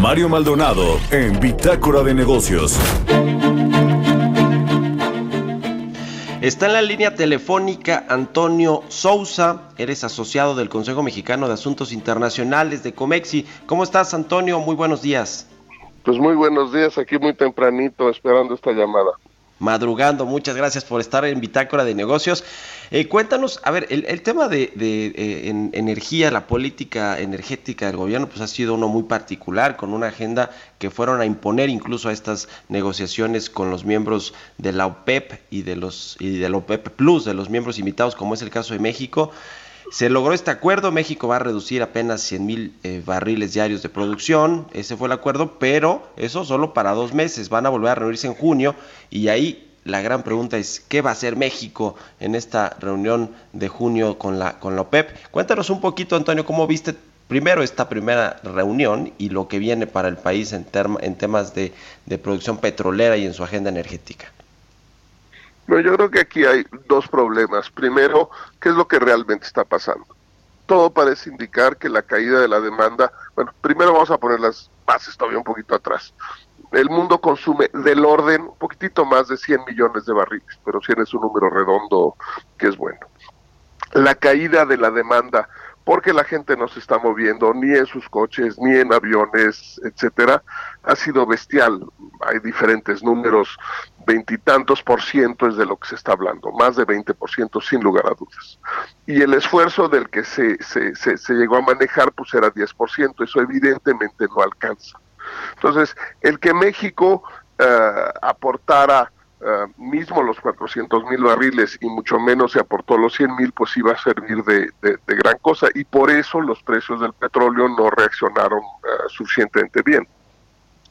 Mario Maldonado en Bitácora de Negocios. Está en la línea telefónica Antonio Sousa, eres asociado del Consejo Mexicano de Asuntos Internacionales de Comexi. ¿Cómo estás, Antonio? Muy buenos días. Pues muy buenos días, aquí muy tempranito esperando esta llamada madrugando. Muchas gracias por estar en Bitácora de Negocios. Eh, cuéntanos, a ver, el, tema de, eh, energía, la política energética del gobierno, pues ha sido uno muy particular, con una agenda que fueron a imponer incluso a estas negociaciones con los miembros de la OPEP y de los y de la OPEP Plus, de los miembros invitados, como es el caso de México. Se logró este acuerdo, México va a reducir apenas 100 mil eh, barriles diarios de producción, ese fue el acuerdo, pero eso solo para dos meses, van a volver a reunirse en junio y ahí la gran pregunta es, ¿qué va a hacer México en esta reunión de junio con la, con la OPEP? Cuéntanos un poquito, Antonio, cómo viste primero esta primera reunión y lo que viene para el país en, en temas de producción petrolera y en su agenda energética. Bueno, yo creo que aquí hay dos problemas. Primero, ¿qué es lo que realmente está pasando? Todo parece indicar que la caída de la demanda, bueno, primero vamos a poner las bases todavía un poquito atrás. El mundo consume del orden un poquitito más de 100 millones de barriles, pero 100 es un número redondo que es bueno. La caída de la demanda porque la gente no se está moviendo ni en sus coches, ni en aviones, etcétera, ha sido bestial. Hay diferentes números, veintitantos por ciento es de lo que se está hablando, más de veinte por ciento sin lugar a dudas. Y el esfuerzo del que se, se, se, llegó a manejar pues era diez por ciento, eso evidentemente no alcanza. Entonces, el que México eh, aportara eh, mismo los 400 mil barriles y mucho menos se aportó los 100 mil, pues iba a servir de, gran cosa y por eso los precios del petróleo no reaccionaron uh, suficientemente bien.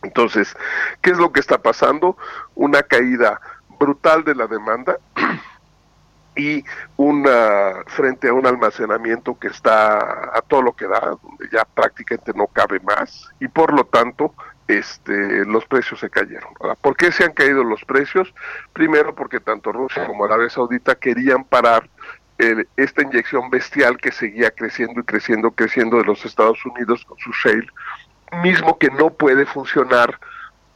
Entonces, ¿qué es lo que está pasando? Una caída brutal de la demanda y una frente a un almacenamiento que está a todo lo que da, donde ya prácticamente no cabe más y por lo tanto este, los precios se cayeron. ¿Por qué se han caído los precios? Primero porque tanto Rusia como Arabia Saudita querían parar esta inyección bestial que seguía creciendo y creciendo, creciendo de los Estados Unidos con su shale, mismo que no puede funcionar,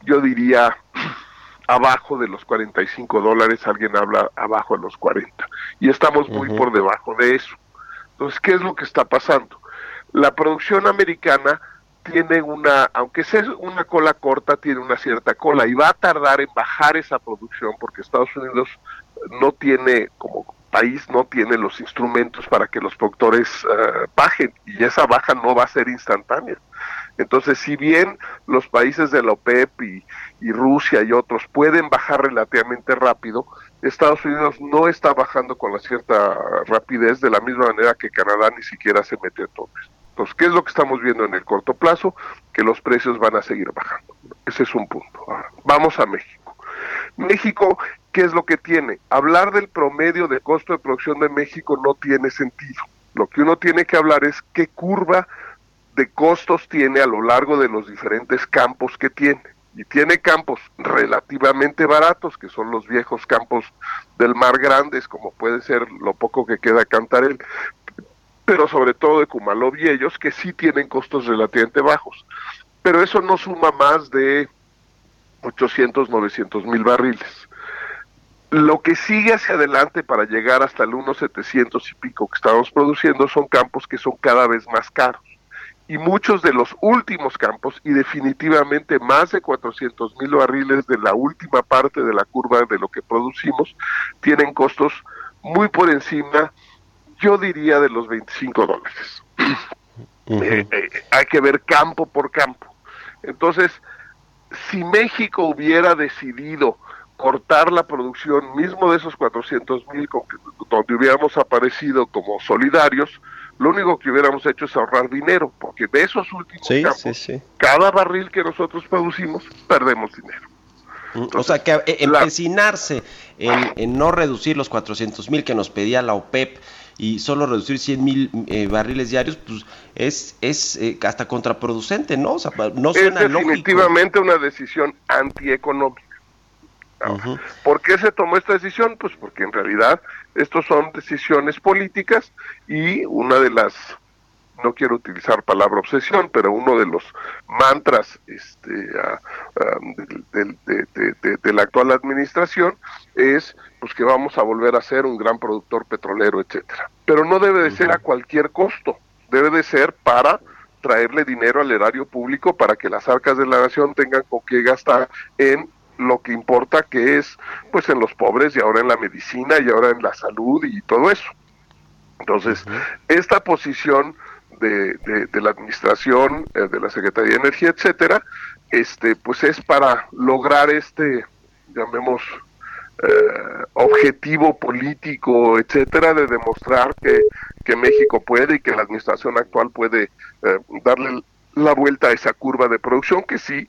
yo diría, abajo de los 45 dólares, alguien habla abajo de los 40, y estamos muy por debajo de eso. Entonces, ¿qué es lo que está pasando? La producción americana tiene una, aunque sea una cola corta, tiene una cierta cola y va a tardar en bajar esa producción porque Estados Unidos no tiene, como país, no tiene los instrumentos para que los productores eh, bajen y esa baja no va a ser instantánea. Entonces, si bien los países de la OPEP y, Rusia y otros pueden bajar relativamente rápido, Estados Unidos no está bajando con la cierta rapidez de la misma manera que Canadá ni siquiera se mete a topes. ¿Qué es lo que estamos viendo en el corto plazo? Que los precios van a seguir bajando. Ese es un punto. vamos a México. México, ¿qué es lo que tiene? Hablar del promedio de costo de producción de México no tiene sentido. Lo que uno tiene que hablar es qué curva de costos tiene a lo largo de los diferentes campos que tiene. Y tiene campos relativamente baratos, que son los viejos campos del mar grandes, como puede ser lo poco que queda Cantarel, pero sobre todo de Kumalov y ellos, que sí tienen costos relativamente bajos. Pero eso no suma más de 800, 900 mil barriles. Lo que sigue hacia adelante para llegar hasta el 1,700 y pico que estamos produciendo son campos que son cada vez más caros. Y muchos de los últimos campos, y definitivamente más de 400 mil barriles de la última parte de la curva de lo que producimos, tienen costos muy por encima yo diría de los 25 dólares. Eh, eh, hay que ver campo por campo. Entonces, si México hubiera decidido cortar la producción mismo de esos 400 mil donde hubiéramos aparecido como solidarios, lo único que hubiéramos hecho es ahorrar dinero, porque de esos últimos campos, cada barril que nosotros producimos, perdemos dinero. O sea, que eh, empecinarse en, no reducir los 400 mil que nos pedía la OPEP y solo reducir 100 mil eh, barriles diarios, pues es, es eh, hasta contraproducente, ¿no? O sea, no suena es definitivamente una decisión antieconómica. ¿Por qué se tomó esta decisión? Pues porque en realidad estos son decisiones políticas y una de las no quiero utilizar palabra obsesión, pero uno de los mantras este, de, la actual administración es pues que vamos a volver a ser un gran productor petrolero, etcétera. Pero no debe de ser a cualquier costo, debe de ser para traerle dinero al erario público para que las arcas de la nación tengan con qué gastar en lo que importa que es pues en los pobres y ahora en la medicina y ahora en la salud y todo eso. Entonces, esta posición de, de, la administración, eh, de la Secretaría de Energía, etcétera, este, pues es para lograr este, llamemos, eh, objetivo político, etcétera, de demostrar que, que, México puede y que la administración actual puede eh, darle la vuelta a esa curva de producción que sí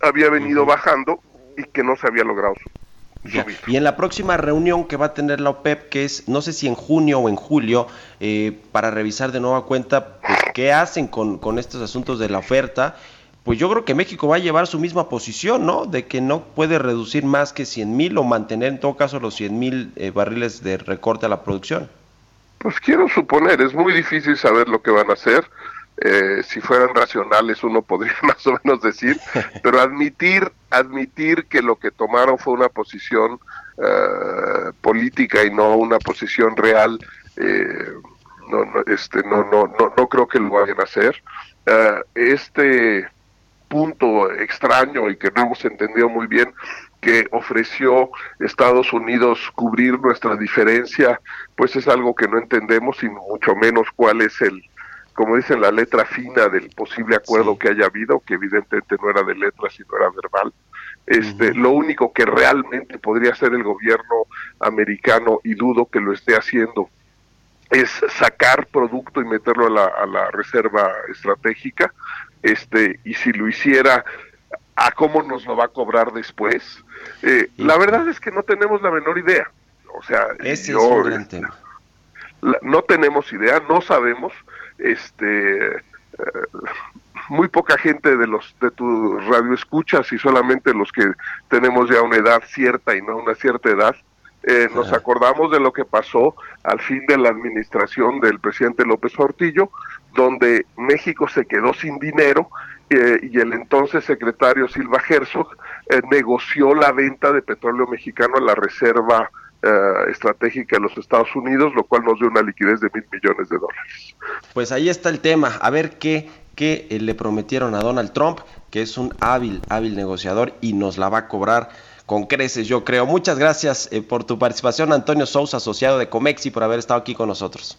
había venido bajando y que no se había logrado y en la próxima reunión que va a tener la OPEP, que es no sé si en junio o en julio, eh, para revisar de nueva cuenta pues, qué hacen con, con estos asuntos de la oferta, pues yo creo que México va a llevar su misma posición, ¿no? De que no puede reducir más que 100 mil o mantener en todo caso los 100 mil eh, barriles de recorte a la producción. Pues quiero suponer, es muy difícil saber lo que van a hacer. Eh, si fueran racionales uno podría más o menos decir, pero admitir, admitir que lo que tomaron fue una posición eh, política y no una posición real, eh, no, no, este, no, no, no, no creo que lo vayan a hacer. este punto extraño y que no hemos entendido muy bien que ofreció Estados Unidos cubrir nuestra diferencia, pues es algo que no entendemos y mucho menos cuál es el, como dicen, la letra fina del posible acuerdo que haya habido, que evidentemente no era de letra, sino era verbal. Este, Lo único que realmente podría hacer el gobierno americano, y dudo que lo esté haciendo, es sacar producto y meterlo a la, a la reserva estratégica, este, y si lo hiciera, a cómo nos lo va a cobrar después. Eh, la verdad es que no tenemos la menor idea. O sea, Ese es un gran tema. no tenemos idea, no sabemos este eh, muy poca gente de los de tu radio escuchas y solamente los que tenemos ya una edad cierta y no una cierta edad eh, nos acordamos de lo que pasó al fin de la administración del presidente López Portillo, donde México se quedó sin dinero eh, y el entonces secretario Silva Herzog negoció la venta de petróleo mexicano a la reserva eh, estratégica de los Estados Unidos, lo cual nos dio una liquidez de mil millones de dólares. Pues ahí está el tema, a ver qué, qué eh, le prometieron a Donald Trump, que es un hábil, hábil negociador y nos la va a cobrar con creces, yo creo. Muchas gracias eh, por tu participación, Antonio Sousa, asociado de Comexi, por haber estado aquí con nosotros.